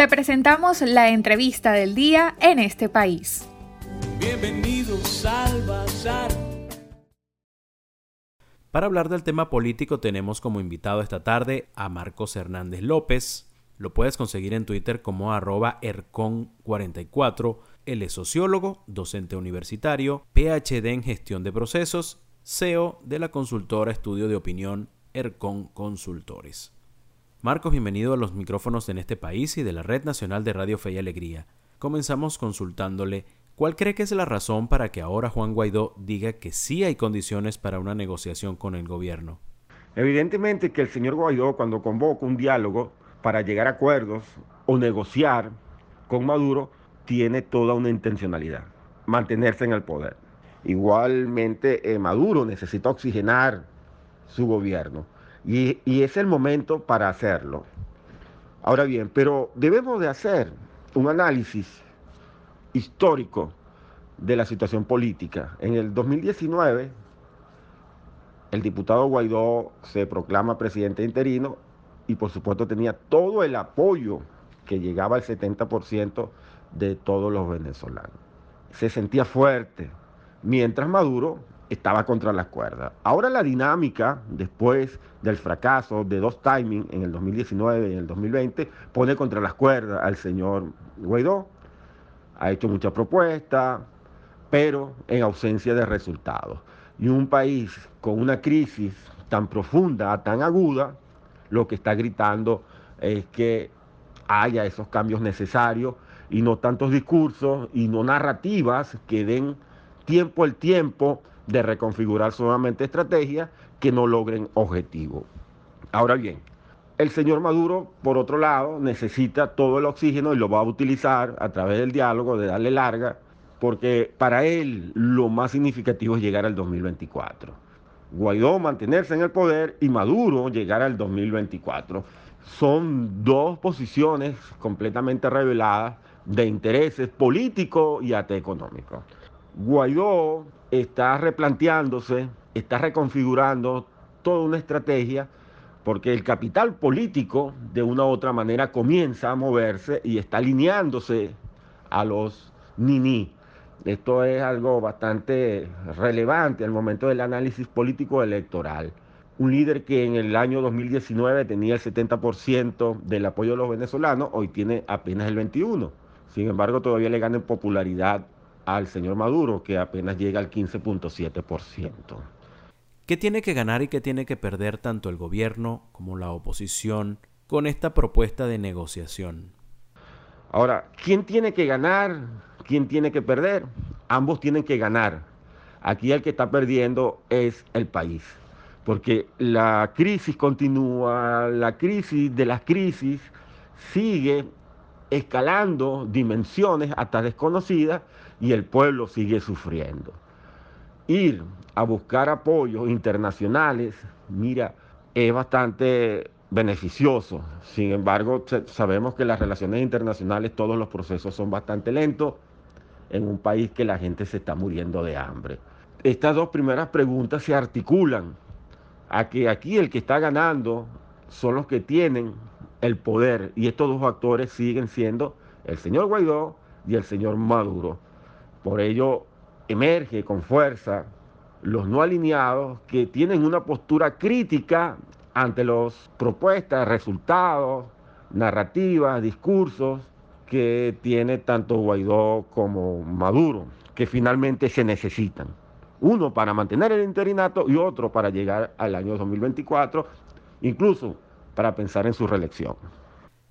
Te presentamos la entrevista del día en este país. Bienvenidos al Bazar. Para hablar del tema político tenemos como invitado esta tarde a Marcos Hernández López. Lo puedes conseguir en Twitter como arroba ercon44. Él es sociólogo, docente universitario, PhD en gestión de procesos, CEO de la consultora estudio de opinión Ercon Consultores. Marcos, bienvenido a los micrófonos en este país y de la Red Nacional de Radio Fe y Alegría. Comenzamos consultándole ¿Cuál cree que es la razón para que ahora Juan Guaidó diga que sí hay condiciones para una negociación con el gobierno? Evidentemente que el señor Guaidó cuando convoca un diálogo para llegar a acuerdos o negociar con Maduro tiene toda una intencionalidad, mantenerse en el poder. Igualmente eh, Maduro necesita oxigenar su gobierno y, es el momento para hacerlo. Ahora bien, pero debemos de hacer un análisis histórico de la situación política. En el 2019, el diputado Guaidó se proclama presidente interino y por supuesto tenía todo el apoyo que llegaba al 70% de todos los venezolanos. Se sentía fuerte, mientras Maduro estaba contra las cuerdas. Ahora la dinámica, después del fracaso de dos timing en el 2019 y en el 2020, pone contra las cuerdas al señor Guaidó ha hecho muchas propuestas, pero en ausencia de resultados. Y un país con una crisis tan profunda, tan aguda, lo que está gritando es que haya esos cambios necesarios y no tantos discursos y no narrativas que den tiempo al tiempo de reconfigurar solamente estrategias que no logren objetivos. Ahora bien, el señor Maduro, por otro lado, necesita todo el oxígeno y lo va a utilizar a través del diálogo, de darle larga, porque para él lo más significativo es llegar al 2024. Guaidó mantenerse en el poder y Maduro llegar al 2024. Son dos posiciones completamente reveladas de intereses políticos y hasta económicos. Guaidó está replanteándose, está reconfigurando toda una estrategia porque el capital político de una u otra manera comienza a moverse y está alineándose a los ni-ni. Esto es algo bastante relevante al momento del análisis político electoral. Un líder que en el año 2019 tenía el 70% del apoyo de los venezolanos, hoy tiene apenas el 21%. Sin embargo, todavía le gana en popularidad al señor Maduro, que apenas llega al 15.7%. ¿Qué tiene que ganar y qué tiene que perder tanto el gobierno como la oposición con esta propuesta de negociación? Ahora, ¿quién tiene que ganar? ¿Quién tiene que perder? Ambos tienen que ganar. Aquí el que está perdiendo es el país, porque la crisis continúa, la crisis de las crisis sigue escalando dimensiones hasta desconocidas y el pueblo sigue sufriendo ir a buscar apoyos internacionales, mira, es bastante beneficioso. Sin embargo, sabemos que las relaciones internacionales, todos los procesos son bastante lentos en un país que la gente se está muriendo de hambre. Estas dos primeras preguntas se articulan a que aquí el que está ganando son los que tienen el poder y estos dos actores siguen siendo el señor Guaidó y el señor Maduro. Por ello, emerge con fuerza los no alineados que tienen una postura crítica ante las propuestas, resultados, narrativas, discursos que tiene tanto Guaidó como Maduro, que finalmente se necesitan. Uno para mantener el interinato y otro para llegar al año 2024, incluso para pensar en su reelección.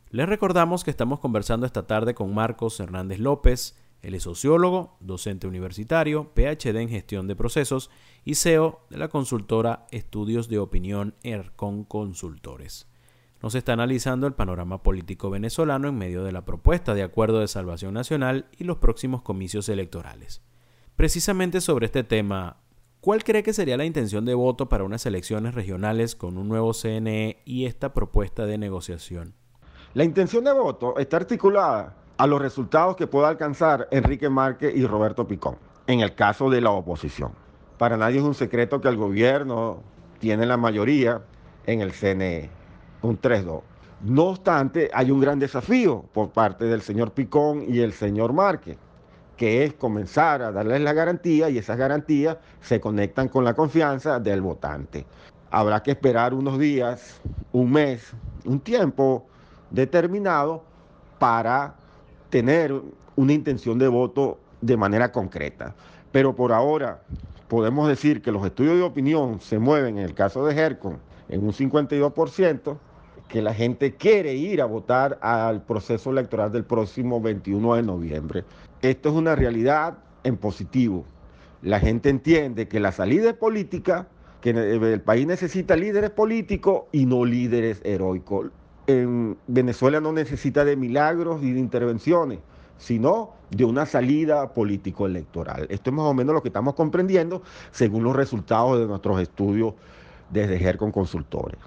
Les recordamos que estamos conversando esta tarde con Marcos Hernández López, él es sociólogo, docente universitario, PhD en gestión de procesos y CEO de la consultora Estudios de Opinión ERCON Consultores. Nos está analizando el panorama político venezolano en medio de la propuesta de acuerdo de salvación nacional y los próximos comicios electorales. Precisamente sobre este tema, ¿cuál cree que sería la intención de voto para unas elecciones regionales con un nuevo CNE y esta propuesta de negociación? La intención de voto está articulada a los resultados que pueda alcanzar Enrique Márquez y Roberto Picón, en el caso de la oposición. Para nadie es un secreto que el gobierno tiene la mayoría en el CNE, un 3-2. No obstante, hay un gran desafío por parte del señor Picón y el señor Márquez, que es comenzar a darles la garantía y esas garantías se conectan con la confianza del votante. Habrá que esperar unos días, un mes, un tiempo determinado para tener una intención de voto de manera concreta. Pero por ahora podemos decir que los estudios de opinión se mueven en el caso de Hercon en un 52%, que la gente quiere ir a votar al proceso electoral del próximo 21 de noviembre. Esto es una realidad en positivo. La gente entiende que la salida es política, que el país necesita líderes políticos y no líderes heroicos. En Venezuela no necesita de milagros y de intervenciones, sino de una salida político-electoral. Esto es más o menos lo que estamos comprendiendo según los resultados de nuestros estudios desde GERCON Consultores.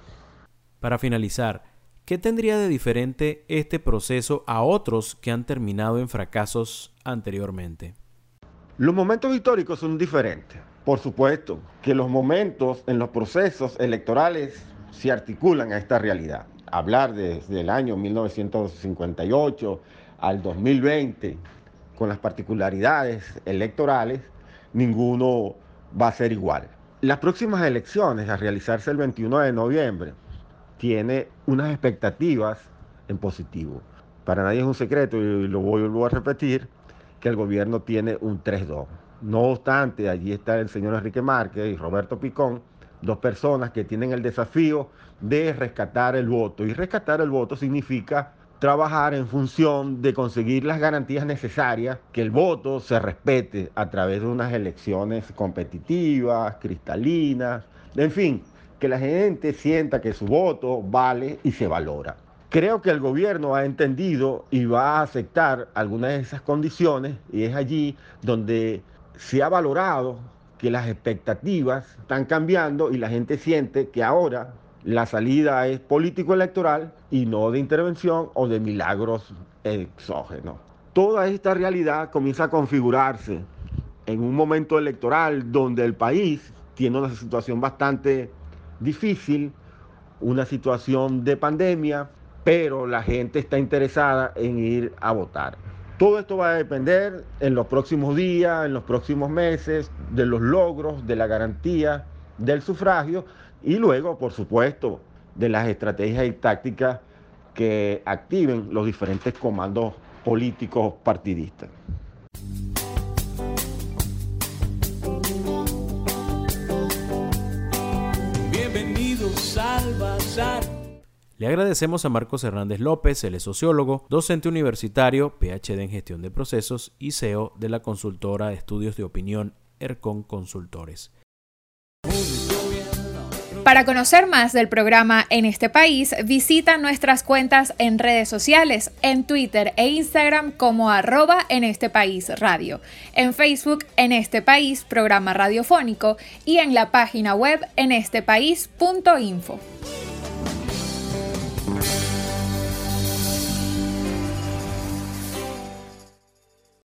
Para finalizar, ¿qué tendría de diferente este proceso a otros que han terminado en fracasos anteriormente? Los momentos históricos son diferentes. Por supuesto que los momentos en los procesos electorales se articulan a esta realidad. Hablar desde el año 1958 al 2020, con las particularidades electorales, ninguno va a ser igual. Las próximas elecciones a realizarse el 21 de noviembre tiene unas expectativas en positivo. Para nadie es un secreto, y lo vuelvo a repetir, que el gobierno tiene un 3-2. No obstante, allí está el señor Enrique Márquez y Roberto Picón, dos personas que tienen el desafío de rescatar el voto. Y rescatar el voto significa trabajar en función de conseguir las garantías necesarias, que el voto se respete a través de unas elecciones competitivas, cristalinas, en fin, que la gente sienta que su voto vale y se valora. Creo que el gobierno ha entendido y va a aceptar algunas de esas condiciones y es allí donde se ha valorado que las expectativas están cambiando y la gente siente que ahora la salida es político-electoral y no de intervención o de milagros exógenos. Toda esta realidad comienza a configurarse en un momento electoral donde el país tiene una situación bastante difícil, una situación de pandemia, pero la gente está interesada en ir a votar. Todo esto va a depender en los próximos días, en los próximos meses, de los logros, de la garantía del sufragio y luego, por supuesto, de las estrategias y tácticas que activen los diferentes comandos políticos partidistas. Le agradecemos a Marcos Hernández López, él es sociólogo, docente universitario, PhD en gestión de procesos y CEO de la consultora de estudios de opinión ERCON Consultores. Para conocer más del programa en este país, visita nuestras cuentas en redes sociales, en Twitter e Instagram como arroba en este país radio, en Facebook en este país programa radiofónico y en la página web en estepaís.info.